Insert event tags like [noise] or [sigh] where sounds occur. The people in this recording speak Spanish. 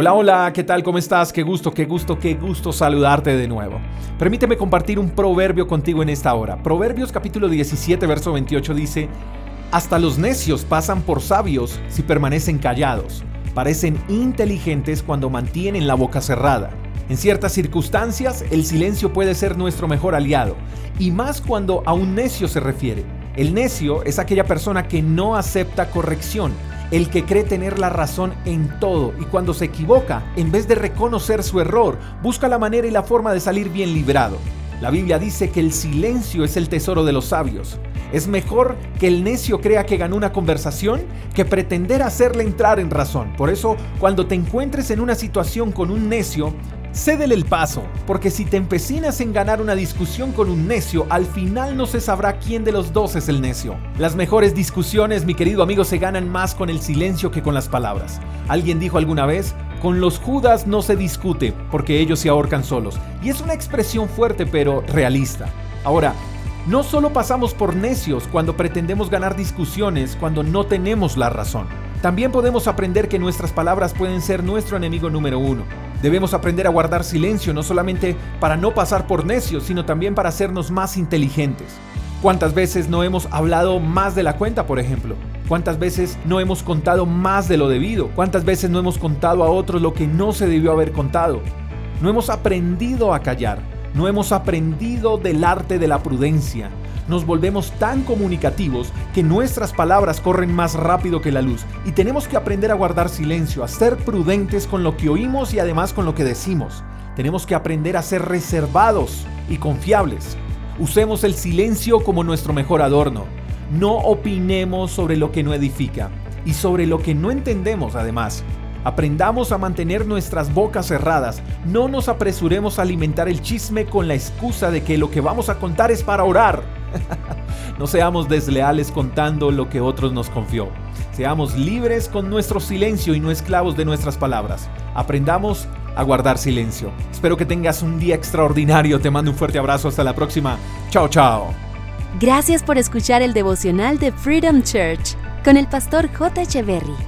Hola, hola, ¿qué tal? ¿Cómo estás? Qué gusto, qué gusto, qué gusto saludarte de nuevo. Permíteme compartir un proverbio contigo en esta hora. Proverbios capítulo 17, verso 28 dice, Hasta los necios pasan por sabios si permanecen callados. Parecen inteligentes cuando mantienen la boca cerrada. En ciertas circunstancias, el silencio puede ser nuestro mejor aliado, y más cuando a un necio se refiere. El necio es aquella persona que no acepta corrección el que cree tener la razón en todo y cuando se equivoca, en vez de reconocer su error, busca la manera y la forma de salir bien librado. La Biblia dice que el silencio es el tesoro de los sabios. Es mejor que el necio crea que ganó una conversación que pretender hacerle entrar en razón. Por eso, cuando te encuentres en una situación con un necio, Cédele el paso, porque si te empecinas en ganar una discusión con un necio, al final no se sabrá quién de los dos es el necio. Las mejores discusiones, mi querido amigo, se ganan más con el silencio que con las palabras. Alguien dijo alguna vez, con los judas no se discute, porque ellos se ahorcan solos. Y es una expresión fuerte, pero realista. Ahora, no solo pasamos por necios cuando pretendemos ganar discusiones cuando no tenemos la razón. También podemos aprender que nuestras palabras pueden ser nuestro enemigo número uno. Debemos aprender a guardar silencio no solamente para no pasar por necios, sino también para hacernos más inteligentes. ¿Cuántas veces no hemos hablado más de la cuenta, por ejemplo? ¿Cuántas veces no hemos contado más de lo debido? ¿Cuántas veces no hemos contado a otros lo que no se debió haber contado? No hemos aprendido a callar, no hemos aprendido del arte de la prudencia, nos volvemos tan comunicativos que nuestras palabras corren más rápido que la luz y tenemos que aprender a guardar silencio, a ser prudentes con lo que oímos y además con lo que decimos. Tenemos que aprender a ser reservados y confiables. Usemos el silencio como nuestro mejor adorno. No opinemos sobre lo que no edifica y sobre lo que no entendemos además. Aprendamos a mantener nuestras bocas cerradas. No nos apresuremos a alimentar el chisme con la excusa de que lo que vamos a contar es para orar. [laughs] no seamos desleales contando lo que otros nos confió. Seamos libres con nuestro silencio y no esclavos de nuestras palabras. Aprendamos a guardar silencio. Espero que tengas un día extraordinario. Te mando un fuerte abrazo. Hasta la próxima. Chao, chao. Gracias por escuchar el devocional de Freedom Church con el pastor J. Echeverry.